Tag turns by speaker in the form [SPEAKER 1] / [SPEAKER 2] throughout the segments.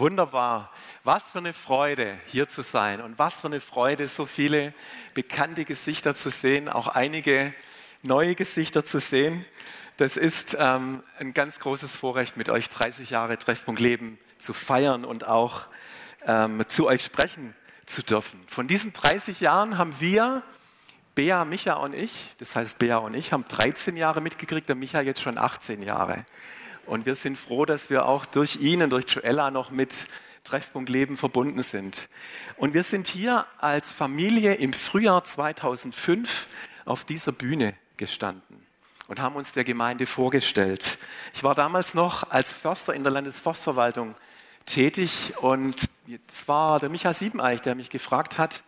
[SPEAKER 1] Wunderbar. Was für eine Freude, hier zu sein und was für eine Freude, so viele bekannte Gesichter zu sehen, auch einige neue Gesichter zu sehen. Das ist ähm, ein ganz großes Vorrecht, mit euch 30 Jahre Treffpunkt Leben zu feiern und auch ähm, zu euch sprechen zu dürfen. Von diesen 30 Jahren haben wir, Bea, Micha und ich, das heißt Bea und ich, haben 13 Jahre mitgekriegt, der Micha jetzt schon 18 Jahre. Und wir sind froh, dass wir auch durch ihn und durch Joella noch mit Treffpunkt Leben verbunden sind. Und wir sind hier als Familie im Frühjahr 2005 auf dieser Bühne gestanden und haben uns der Gemeinde vorgestellt. Ich war damals noch als Förster in der Landesforstverwaltung tätig und es war der Michael Siebeneich, der mich gefragt hat,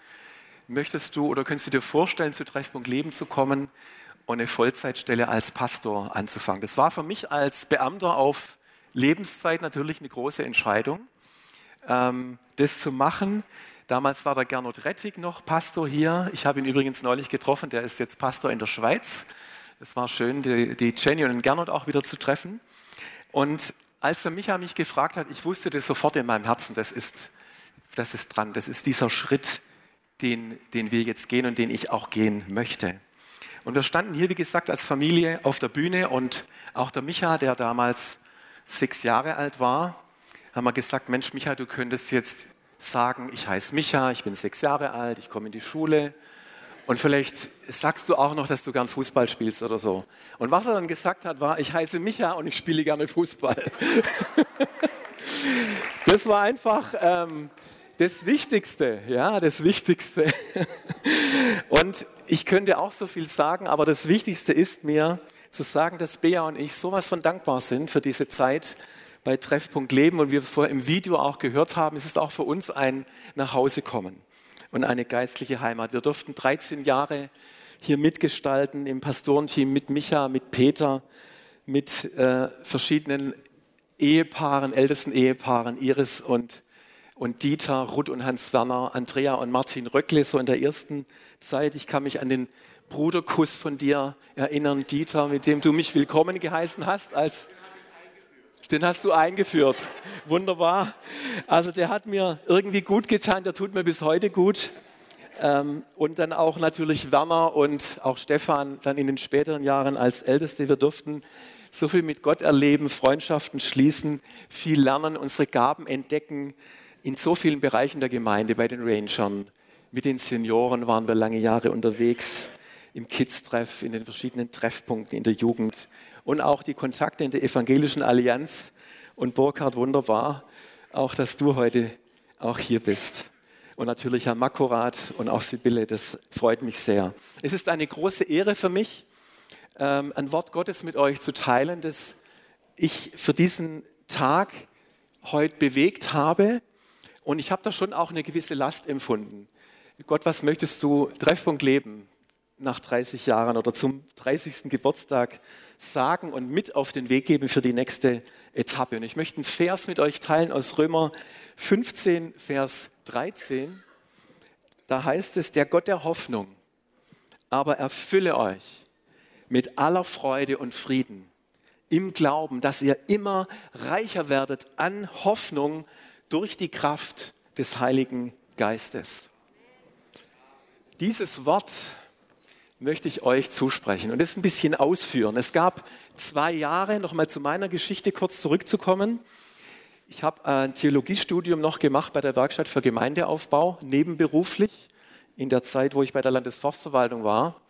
[SPEAKER 1] möchtest du oder könntest du dir vorstellen, zu Treffpunkt Leben zu kommen und eine Vollzeitstelle als Pastor anzufangen. Das war für mich als Beamter auf Lebenszeit natürlich eine große Entscheidung, ähm, das zu machen. Damals war der Gernot Rettig noch Pastor hier. Ich habe ihn übrigens neulich getroffen, der ist jetzt Pastor in der Schweiz. Es war schön, die, Jenny und den Gernot auch wieder zu treffen. Und als der Micha mich gefragt hat, ich wusste das sofort in meinem Herzen, das ist, das ist dran, das ist dieser Schritt, den, den wir jetzt gehen und den ich auch gehen möchte. Und wir standen hier, wie gesagt, als Familie auf der Bühne und auch der Micha, der damals sechs Jahre alt war, haben wir gesagt, Mensch, Micha, du könntest jetzt sagen, ich heiße Micha, ich bin sechs Jahre alt, ich komme in die Schule und vielleicht sagst du auch noch, dass du gern Fußball spielst oder so. Und was er dann gesagt hat, war, ich heiße Micha und ich spiele gerne Fußball. das war einfach ähm, das Wichtigste, ja, das Wichtigste. Und ich könnte auch so viel sagen, aber das Wichtigste ist mir zu sagen, dass Bea und ich sowas von dankbar sind für diese Zeit bei Treffpunkt Leben und wir es vorher im Video auch gehört haben, es ist auch für uns ein Nachhausekommen und eine geistliche Heimat. Wir durften 13 Jahre hier mitgestalten im Pastorenteam mit Micha, mit Peter, mit äh, verschiedenen Ehepaaren, ältesten Ehepaaren, Iris und und Dieter, Ruth und Hans Werner, Andrea und Martin Röckle, so in der ersten Zeit. Ich kann mich an den Bruderkuss von dir erinnern, Dieter, mit dem du mich willkommen geheißen hast als den hast du eingeführt. Wunderbar. Also der hat mir irgendwie gut getan, der tut mir bis heute gut. Ähm, und dann auch natürlich Werner und auch Stefan dann in den späteren Jahren als Älteste. Wir durften so viel mit Gott erleben, Freundschaften schließen, viel lernen, unsere Gaben entdecken, in so vielen Bereichen der Gemeinde, bei den Rangern, mit den Senioren waren wir lange Jahre unterwegs, im Kids-Treff, in den verschiedenen Treffpunkten in der Jugend und auch die Kontakte in der Evangelischen Allianz. Und Burkhard, wunderbar, auch dass du heute auch hier bist. Und natürlich Herr Makorat und auch Sibylle, das freut mich sehr. Es ist eine große Ehre für mich, ähm, ein Wort Gottes mit euch zu teilen, das ich für diesen Tag heute bewegt habe und ich habe da schon auch eine gewisse Last empfunden. Gott, was möchtest du Treffpunkt leben nach 30 Jahren oder zum 30. Geburtstag sagen und mit auf den Weg geben für die nächste Etappe? Und ich möchte einen Vers mit euch teilen aus Römer 15, Vers 13. Da heißt es, der Gott der Hoffnung, aber erfülle euch mit aller Freude und Frieden im Glauben, dass ihr immer reicher werdet an Hoffnung durch die Kraft des Heiligen Geistes. Dieses Wort möchte ich euch zusprechen und das ein bisschen ausführen. Es gab zwei Jahre, nochmal zu meiner Geschichte kurz zurückzukommen. Ich habe ein Theologiestudium noch gemacht bei der Werkstatt für Gemeindeaufbau, nebenberuflich, in der Zeit, wo ich bei der Landesforstverwaltung war.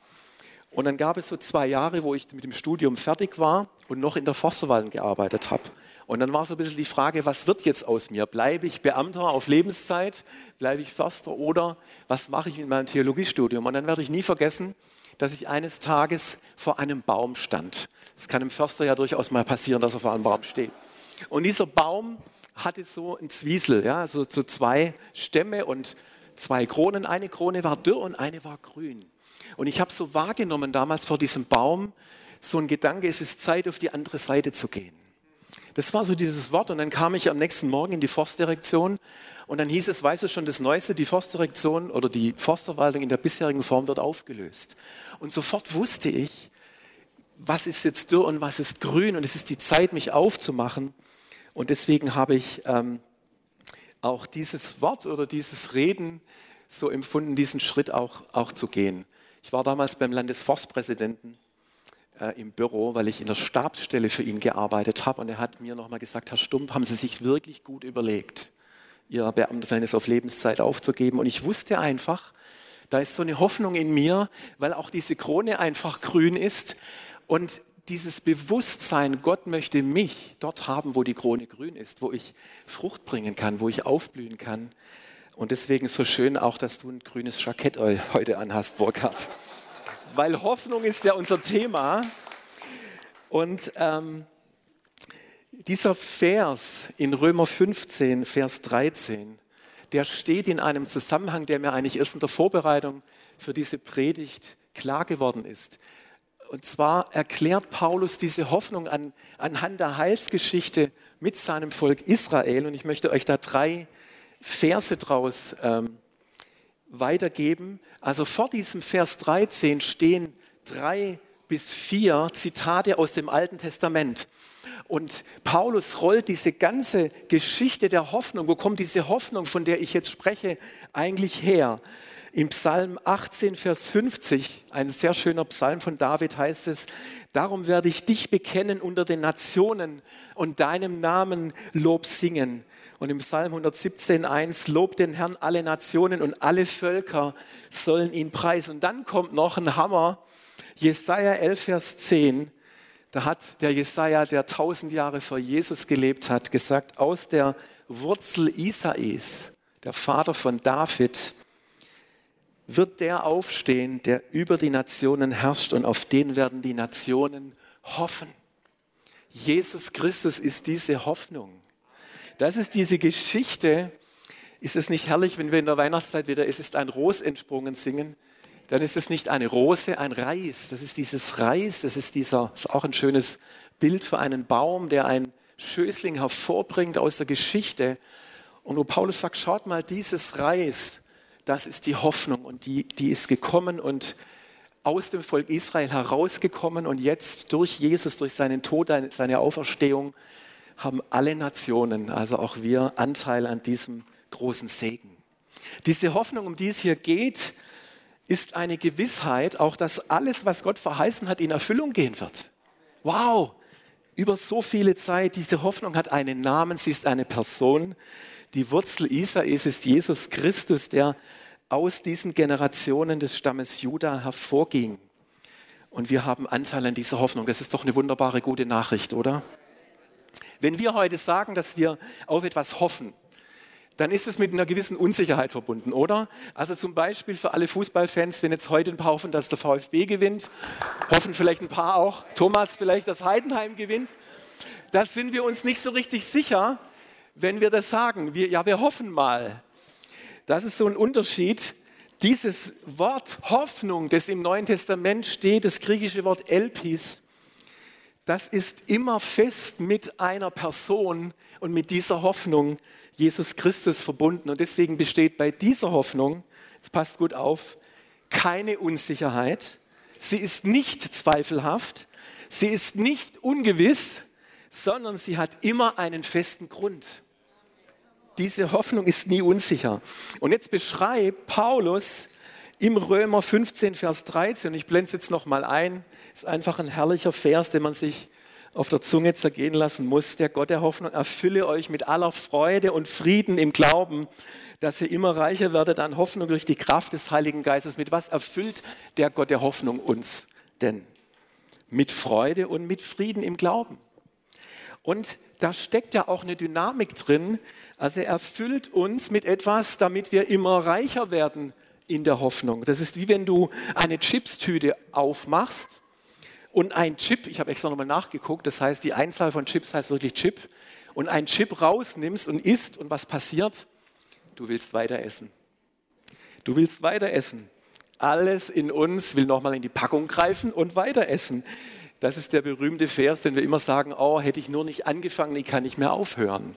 [SPEAKER 1] Und dann gab es so zwei Jahre, wo ich mit dem Studium fertig war und noch in der Forstverwaltung gearbeitet habe. Und dann war so ein bisschen die Frage, was wird jetzt aus mir? Bleibe ich Beamter auf Lebenszeit? Bleibe ich Förster? Oder was mache ich mit meinem Theologiestudium? Und dann werde ich nie vergessen, dass ich eines Tages vor einem Baum stand. Das kann einem Förster ja durchaus mal passieren, dass er vor einem Baum steht. Und dieser Baum hatte so ein Zwiesel, ja, so, so zwei Stämme und zwei Kronen. Eine Krone war dürr und eine war grün. Und ich habe so wahrgenommen damals vor diesem Baum, so ein Gedanke, es ist Zeit, auf die andere Seite zu gehen. Das war so dieses Wort und dann kam ich am nächsten Morgen in die Forstdirektion und dann hieß es, weißt du schon das Neueste, die Forstdirektion oder die Forstverwaltung in der bisherigen Form wird aufgelöst. Und sofort wusste ich, was ist jetzt dürr und was ist grün und es ist die Zeit, mich aufzumachen. Und deswegen habe ich ähm, auch dieses Wort oder dieses Reden so empfunden, diesen Schritt auch, auch zu gehen. Ich war damals beim Landesforstpräsidenten äh, im Büro, weil ich in der Stabsstelle für ihn gearbeitet habe und er hat mir nochmal gesagt, Herr Stump, haben Sie sich wirklich gut überlegt, Ihr Beamtenverhältnis auf Lebenszeit aufzugeben und ich wusste einfach, da ist so eine Hoffnung in mir, weil auch diese Krone einfach grün ist und dieses Bewusstsein, Gott möchte mich dort haben, wo die Krone grün ist, wo ich Frucht bringen kann, wo ich aufblühen kann. Und deswegen so schön auch, dass du ein grünes Jackett heute anhast, Burkhard. Weil Hoffnung ist ja unser Thema. Und ähm, dieser Vers in Römer 15, Vers 13, der steht in einem Zusammenhang, der mir eigentlich erst in der Vorbereitung für diese Predigt klar geworden ist. Und zwar erklärt Paulus diese Hoffnung an, anhand der Heilsgeschichte mit seinem Volk Israel. Und ich möchte euch da drei Verse draus ähm, weitergeben. Also vor diesem Vers 13 stehen drei bis vier Zitate aus dem Alten Testament. Und Paulus rollt diese ganze Geschichte der Hoffnung, wo kommt diese Hoffnung, von der ich jetzt spreche, eigentlich her? Im Psalm 18, Vers 50, ein sehr schöner Psalm von David, heißt es, darum werde ich dich bekennen unter den Nationen und deinem Namen Lob singen. Und im Psalm 117, 1, lobt den Herrn alle Nationen und alle Völker sollen ihn preisen. Und dann kommt noch ein Hammer, Jesaja 11, Vers 10, da hat der Jesaja, der tausend Jahre vor Jesus gelebt hat, gesagt, aus der Wurzel Isais, der Vater von David, wird der aufstehen, der über die Nationen herrscht und auf den werden die Nationen hoffen. Jesus Christus ist diese Hoffnung. Das ist diese Geschichte. Ist es nicht herrlich, wenn wir in der Weihnachtszeit wieder Es ist ein Ros entsprungen singen? Dann ist es nicht eine Rose, ein Reis. Das ist dieses Reis, das ist dieser, ist auch ein schönes Bild für einen Baum, der ein Schößling hervorbringt aus der Geschichte. Und wo Paulus sagt, schaut mal, dieses Reis, das ist die Hoffnung und die, die ist gekommen und aus dem Volk Israel herausgekommen und jetzt durch Jesus, durch seinen Tod, seine Auferstehung, haben alle Nationen, also auch wir, Anteil an diesem großen Segen. Diese Hoffnung, um die es hier geht, ist eine Gewissheit, auch dass alles, was Gott verheißen hat, in Erfüllung gehen wird. Wow! Über so viele Zeit, diese Hoffnung hat einen Namen, sie ist eine Person, die Wurzel Isais ist Jesus Christus, der aus diesen Generationen des Stammes Juda hervorging. Und wir haben Anteil an dieser Hoffnung. Das ist doch eine wunderbare, gute Nachricht, oder? Wenn wir heute sagen, dass wir auf etwas hoffen, dann ist es mit einer gewissen Unsicherheit verbunden, oder? Also zum Beispiel für alle Fußballfans, wenn jetzt heute ein paar hoffen, dass der VfB gewinnt, hoffen vielleicht ein paar auch, Thomas vielleicht, dass Heidenheim gewinnt, da sind wir uns nicht so richtig sicher, wenn wir das sagen. Wir, ja, wir hoffen mal. Das ist so ein Unterschied. Dieses Wort Hoffnung, das im Neuen Testament steht, das griechische Wort Elpis, das ist immer fest mit einer Person und mit dieser Hoffnung Jesus Christus verbunden. Und deswegen besteht bei dieser Hoffnung, jetzt passt gut auf, keine Unsicherheit. Sie ist nicht zweifelhaft. Sie ist nicht ungewiss, sondern sie hat immer einen festen Grund. Diese Hoffnung ist nie unsicher. Und jetzt beschreibt Paulus im Römer 15, Vers 13, und ich blende es jetzt nochmal ein, ist einfach ein herrlicher Vers, den man sich auf der Zunge zergehen lassen muss. Der Gott der Hoffnung erfülle euch mit aller Freude und Frieden im Glauben, dass ihr immer reicher werdet an Hoffnung durch die Kraft des Heiligen Geistes. Mit was erfüllt der Gott der Hoffnung uns denn? Mit Freude und mit Frieden im Glauben. Und da steckt ja auch eine Dynamik drin. Also er erfüllt uns mit etwas, damit wir immer reicher werden in der Hoffnung. Das ist wie wenn du eine Chipstüte aufmachst und ein Chip, ich habe extra nochmal nachgeguckt, das heißt, die Einzahl von Chips heißt wirklich Chip, und ein Chip rausnimmst und isst und was passiert? Du willst weiter essen. Du willst weiter essen. Alles in uns will nochmal in die Packung greifen und weiter essen. Das ist der berühmte Vers, den wir immer sagen, oh, hätte ich nur nicht angefangen, ich kann nicht mehr aufhören.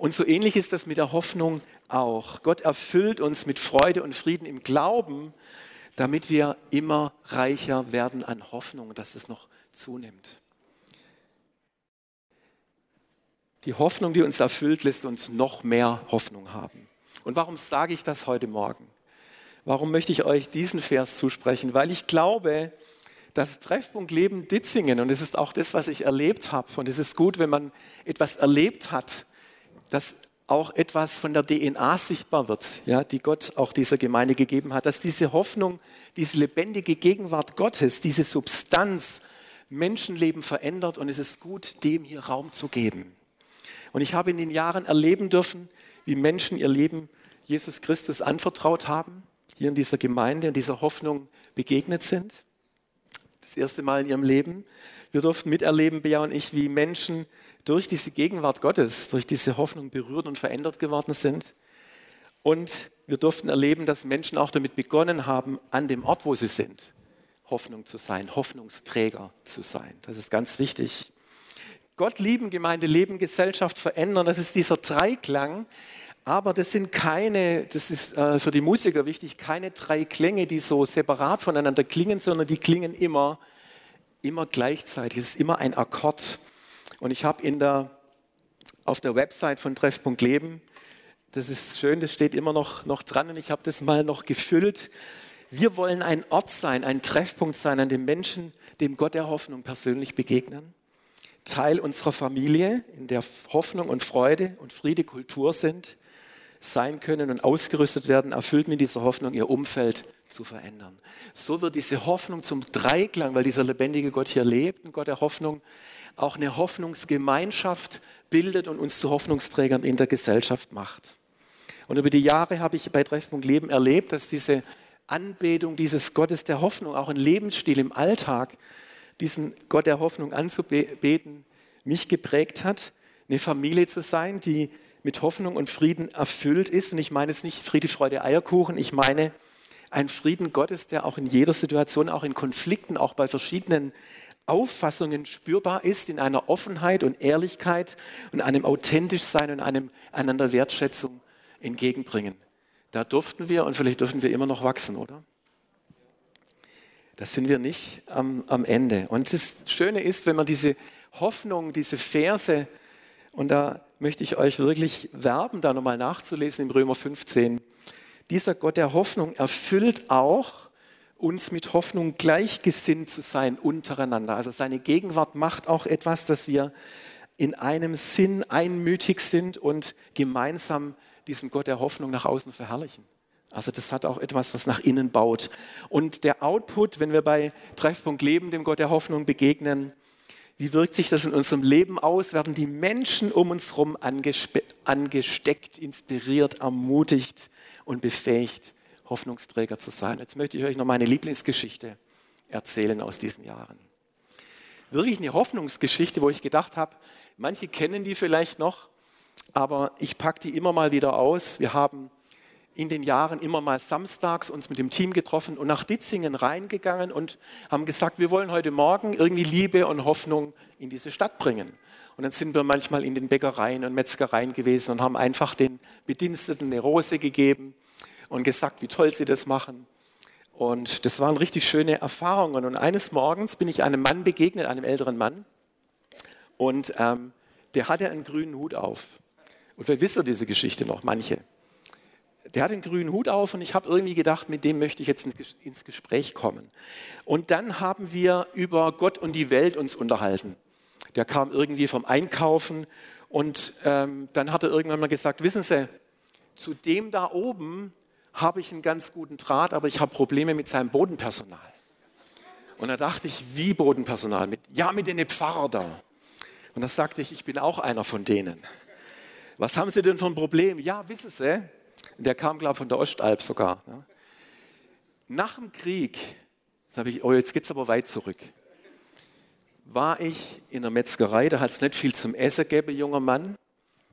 [SPEAKER 1] Und so ähnlich ist das mit der Hoffnung auch. Gott erfüllt uns mit Freude und Frieden im Glauben, damit wir immer reicher werden an Hoffnung, dass es noch zunimmt. Die Hoffnung, die uns erfüllt, lässt uns noch mehr Hoffnung haben. Und warum sage ich das heute Morgen? Warum möchte ich euch diesen Vers zusprechen? Weil ich glaube, das Treffpunkt Leben Ditzingen, und es ist auch das, was ich erlebt habe, und es ist gut, wenn man etwas erlebt hat, dass auch etwas von der DNA sichtbar wird, ja, die Gott auch dieser Gemeinde gegeben hat, dass diese Hoffnung, diese lebendige Gegenwart Gottes, diese Substanz Menschenleben verändert und es ist gut, dem hier Raum zu geben. Und ich habe in den Jahren erleben dürfen, wie Menschen ihr Leben Jesus Christus anvertraut haben, hier in dieser Gemeinde, in dieser Hoffnung begegnet sind. Das erste Mal in ihrem Leben. Wir durften miterleben, Bea und ich, wie Menschen durch diese Gegenwart Gottes, durch diese Hoffnung berührt und verändert geworden sind. Und wir durften erleben, dass Menschen auch damit begonnen haben, an dem Ort, wo sie sind, Hoffnung zu sein, Hoffnungsträger zu sein. Das ist ganz wichtig. Gott lieben, Gemeinde leben, Gesellschaft verändern, das ist dieser Dreiklang. Aber das sind keine, das ist äh, für die Musiker wichtig, keine drei Klänge, die so separat voneinander klingen, sondern die klingen immer, immer gleichzeitig. Es ist immer ein Akkord. Und ich habe in der, auf der Website von Treffpunkt Leben, das ist schön, das steht immer noch, noch dran und ich habe das mal noch gefüllt. Wir wollen ein Ort sein, ein Treffpunkt sein, an dem Menschen dem Gott der Hoffnung persönlich begegnen. Teil unserer Familie, in der Hoffnung und Freude und Friede Kultur sind, sein können und ausgerüstet werden, erfüllt mit dieser Hoffnung ihr Umfeld zu verändern. So wird diese Hoffnung zum Dreiklang, weil dieser lebendige Gott hier lebt, ein Gott der Hoffnung, auch eine Hoffnungsgemeinschaft bildet und uns zu Hoffnungsträgern in der Gesellschaft macht. Und über die Jahre habe ich bei Treffpunkt Leben erlebt, dass diese Anbetung dieses Gottes der Hoffnung, auch ein Lebensstil im Alltag, diesen Gott der Hoffnung anzubeten, mich geprägt hat, eine Familie zu sein, die mit Hoffnung und Frieden erfüllt ist. Und ich meine es nicht Friede, Freude, Eierkuchen, ich meine ein Frieden Gottes, der auch in jeder Situation, auch in Konflikten, auch bei verschiedenen Auffassungen spürbar ist, in einer Offenheit und Ehrlichkeit und einem authentisch sein und einem einander Wertschätzung entgegenbringen. Da durften wir und vielleicht dürfen wir immer noch wachsen, oder? Da sind wir nicht am, am Ende. Und das Schöne ist, wenn man diese Hoffnung, diese Verse, und da möchte ich euch wirklich werben, da nochmal nachzulesen im Römer 15. Dieser Gott der Hoffnung erfüllt auch, uns mit Hoffnung gleichgesinnt zu sein untereinander. Also seine Gegenwart macht auch etwas, dass wir in einem Sinn einmütig sind und gemeinsam diesen Gott der Hoffnung nach außen verherrlichen. Also das hat auch etwas, was nach innen baut. Und der Output, wenn wir bei Treffpunkt Leben, dem Gott der Hoffnung begegnen, wie wirkt sich das in unserem Leben aus? Werden die Menschen um uns herum angesteckt, inspiriert, ermutigt und befähigt, Hoffnungsträger zu sein? Jetzt möchte ich euch noch meine Lieblingsgeschichte erzählen aus diesen Jahren. Wirklich eine Hoffnungsgeschichte, wo ich gedacht habe, manche kennen die vielleicht noch, aber ich packe die immer mal wieder aus. Wir haben in den Jahren immer mal samstags uns mit dem Team getroffen und nach Ditzingen reingegangen und haben gesagt, wir wollen heute Morgen irgendwie Liebe und Hoffnung in diese Stadt bringen. Und dann sind wir manchmal in den Bäckereien und Metzgereien gewesen und haben einfach den Bediensteten eine Rose gegeben und gesagt, wie toll sie das machen. Und das waren richtig schöne Erfahrungen. Und eines Morgens bin ich einem Mann begegnet, einem älteren Mann. Und ähm, der hatte einen grünen Hut auf. Und wir wissen diese Geschichte noch, manche der hat einen grünen Hut auf und ich habe irgendwie gedacht, mit dem möchte ich jetzt ins Gespräch kommen. Und dann haben wir über Gott und die Welt uns unterhalten. Der kam irgendwie vom Einkaufen und ähm, dann hat er irgendwann mal gesagt, wissen Sie, zu dem da oben habe ich einen ganz guten Draht, aber ich habe Probleme mit seinem Bodenpersonal. Und da dachte ich, wie Bodenpersonal? Mit, ja, mit den Pfarrer da. Und da sagte ich, ich bin auch einer von denen. Was haben Sie denn für ein Problem? Ja, wissen Sie, der kam, glaube ich, von der Ostalb sogar. Ja. Nach dem Krieg, jetzt, oh, jetzt geht es aber weit zurück, war ich in der Metzgerei, da hat es nicht viel zum Essen gegeben, junger Mann.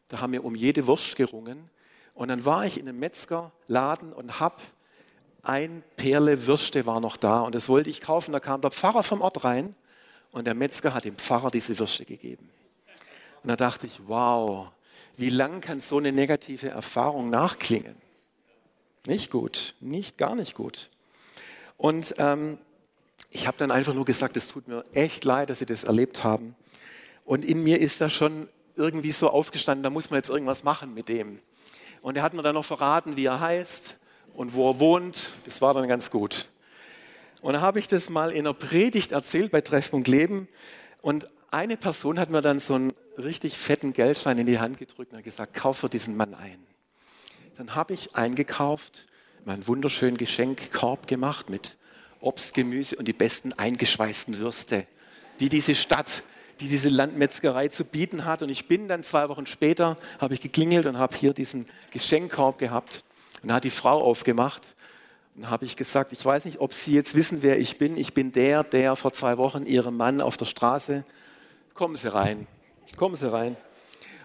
[SPEAKER 1] Da haben wir um jede Wurst gerungen. Und dann war ich in einem Metzgerladen und habe ein Perle Würste war noch da und das wollte ich kaufen. Da kam der Pfarrer vom Ort rein und der Metzger hat dem Pfarrer diese Würste gegeben. Und da dachte ich, wow, wie lang kann so eine negative Erfahrung nachklingen? Nicht gut, nicht gar nicht gut. Und ähm, ich habe dann einfach nur gesagt, es tut mir echt leid, dass Sie das erlebt haben. Und in mir ist da schon irgendwie so aufgestanden, da muss man jetzt irgendwas machen mit dem. Und er hat mir dann noch verraten, wie er heißt und wo er wohnt. Das war dann ganz gut. Und da habe ich das mal in einer Predigt erzählt bei Treffpunkt Leben. Und eine Person hat mir dann so einen richtig fetten Geldschein in die Hand gedrückt und gesagt, kauf für diesen Mann ein. Dann habe ich eingekauft, meinen wunderschönen Geschenkkorb gemacht mit Obst, Gemüse und die besten eingeschweißten Würste, die diese Stadt, die diese Landmetzgerei zu bieten hat. Und ich bin dann zwei Wochen später, habe ich geklingelt und habe hier diesen Geschenkkorb gehabt. Und da hat die Frau aufgemacht und habe ich gesagt, ich weiß nicht, ob Sie jetzt wissen, wer ich bin. Ich bin der, der vor zwei Wochen Ihrem Mann auf der Straße, kommen Sie rein, kommen Sie rein.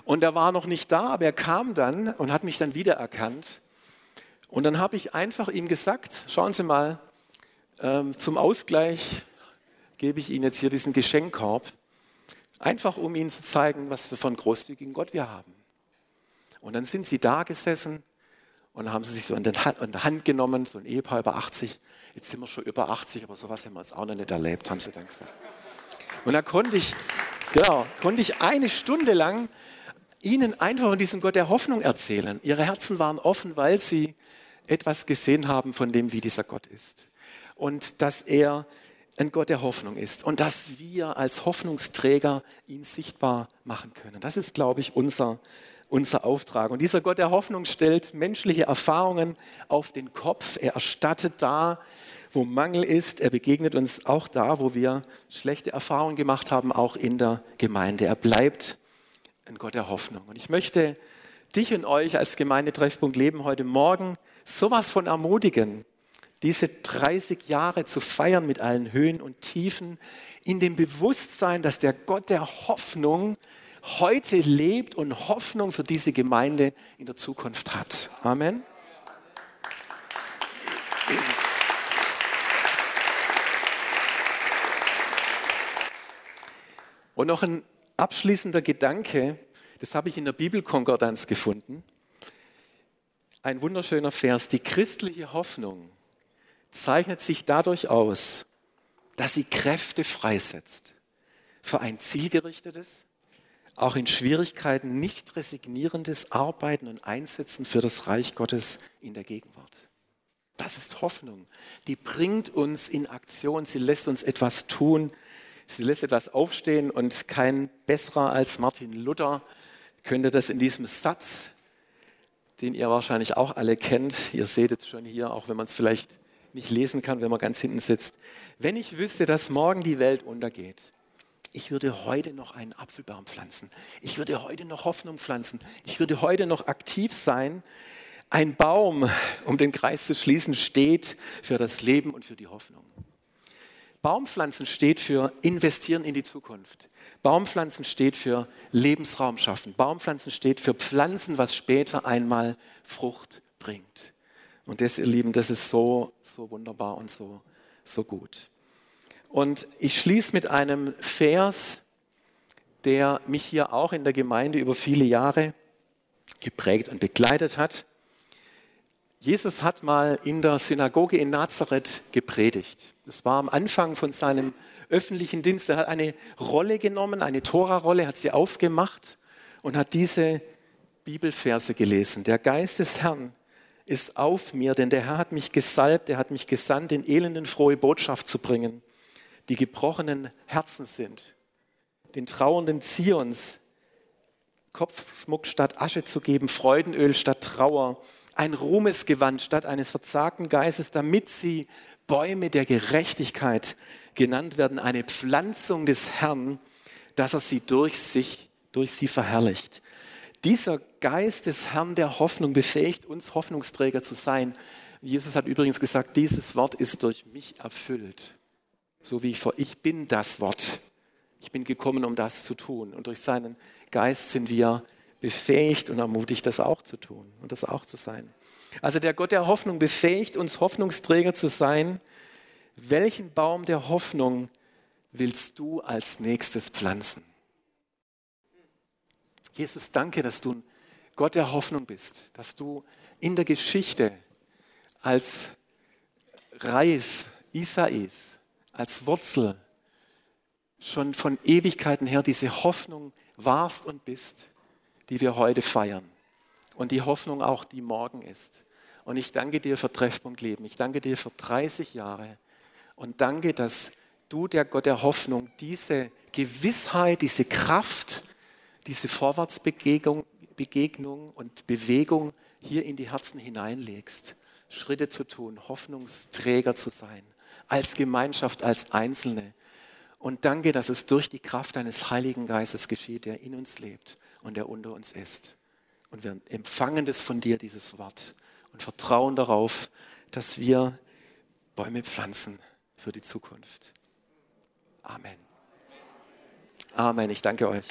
[SPEAKER 1] Und er war noch nicht da, aber er kam dann und hat mich dann wiedererkannt. Und dann habe ich einfach ihm gesagt, schauen Sie mal, ähm, zum Ausgleich gebe ich Ihnen jetzt hier diesen Geschenkkorb, einfach um Ihnen zu zeigen, was für einen großzügigen Gott wir haben. Und dann sind Sie da gesessen und haben sie sich so in, Hand, in der Hand genommen, so ein Ehepaar über 80. Jetzt sind wir schon über 80, aber sowas haben wir jetzt auch noch nicht erlebt, haben sie dann gesagt. Und da konnte ich, genau, konnte ich eine Stunde lang ihnen einfach von diesem Gott der Hoffnung erzählen. Ihre Herzen waren offen, weil sie etwas gesehen haben von dem, wie dieser Gott ist und dass er ein Gott der Hoffnung ist und dass wir als Hoffnungsträger ihn sichtbar machen können. Das ist, glaube ich, unser, unser Auftrag. Und dieser Gott der Hoffnung stellt menschliche Erfahrungen auf den Kopf. Er erstattet da, wo Mangel ist. Er begegnet uns auch da, wo wir schlechte Erfahrungen gemacht haben, auch in der Gemeinde. Er bleibt ein Gott der Hoffnung. Und ich möchte dich und euch als Gemeindetreffpunkt Leben heute Morgen sowas von ermutigen, diese 30 Jahre zu feiern mit allen Höhen und Tiefen, in dem Bewusstsein, dass der Gott der Hoffnung heute lebt und Hoffnung für diese Gemeinde in der Zukunft hat. Amen. Und noch ein abschließender Gedanke, das habe ich in der Bibelkonkordanz gefunden. Ein wunderschöner Vers. Die christliche Hoffnung zeichnet sich dadurch aus, dass sie Kräfte freisetzt für ein zielgerichtetes, auch in Schwierigkeiten nicht resignierendes Arbeiten und Einsetzen für das Reich Gottes in der Gegenwart. Das ist Hoffnung. Die bringt uns in Aktion. Sie lässt uns etwas tun. Sie lässt etwas aufstehen und kein besserer als Martin Luther könnte das in diesem Satz, den ihr wahrscheinlich auch alle kennt, ihr seht es schon hier, auch wenn man es vielleicht nicht lesen kann, wenn man ganz hinten sitzt. Wenn ich wüsste, dass morgen die Welt untergeht, ich würde heute noch einen Apfelbaum pflanzen. Ich würde heute noch Hoffnung pflanzen. Ich würde heute noch aktiv sein. Ein Baum, um den Kreis zu schließen, steht für das Leben und für die Hoffnung. Baumpflanzen steht für investieren in die Zukunft. Baumpflanzen steht für Lebensraum schaffen. Baumpflanzen steht für Pflanzen, was später einmal Frucht bringt. Und das, ihr Lieben, das ist so, so wunderbar und so, so gut. Und ich schließe mit einem Vers, der mich hier auch in der Gemeinde über viele Jahre geprägt und begleitet hat. Jesus hat mal in der Synagoge in Nazareth gepredigt. Das war am Anfang von seinem öffentlichen Dienst. Er hat eine Rolle genommen, eine Tora-Rolle, hat sie aufgemacht und hat diese Bibelverse gelesen. Der Geist des Herrn ist auf mir, denn der Herr hat mich gesalbt, er hat mich gesandt, den Elenden frohe Botschaft zu bringen, die gebrochenen Herzen sind, den trauernden Zions Kopfschmuck statt Asche zu geben, Freudenöl statt Trauer, ein Ruhmesgewand statt eines verzagten Geistes, damit sie Bäume der Gerechtigkeit genannt werden, eine Pflanzung des Herrn, dass er sie durch sich, durch sie verherrlicht. Dieser Geist des Herrn der Hoffnung befähigt uns, Hoffnungsträger zu sein. Jesus hat übrigens gesagt, dieses Wort ist durch mich erfüllt. So wie ich vor, ich bin das Wort. Ich bin gekommen, um das zu tun. Und durch seinen Geist sind wir befähigt und ermutigt, das auch zu tun und das auch zu sein. Also der Gott der Hoffnung befähigt uns, Hoffnungsträger zu sein. Welchen Baum der Hoffnung willst du als nächstes pflanzen? Jesus, danke, dass du ein Gott der Hoffnung bist, dass du in der Geschichte als Reis Isais, als Wurzel schon von Ewigkeiten her diese Hoffnung warst und bist, die wir heute feiern. Und die Hoffnung auch, die morgen ist. Und ich danke dir für Treffpunkt Leben. Ich danke dir für 30 Jahre. Und danke, dass du, der Gott der Hoffnung, diese Gewissheit, diese Kraft, diese Vorwärtsbegegnung Begegnung und Bewegung hier in die Herzen hineinlegst. Schritte zu tun, Hoffnungsträger zu sein, als Gemeinschaft, als Einzelne. Und danke, dass es durch die Kraft deines Heiligen Geistes geschieht, der in uns lebt und der unter uns ist. Und wir empfangen das von dir, dieses Wort, und vertrauen darauf, dass wir Bäume pflanzen für die Zukunft. Amen. Amen. Ich danke euch.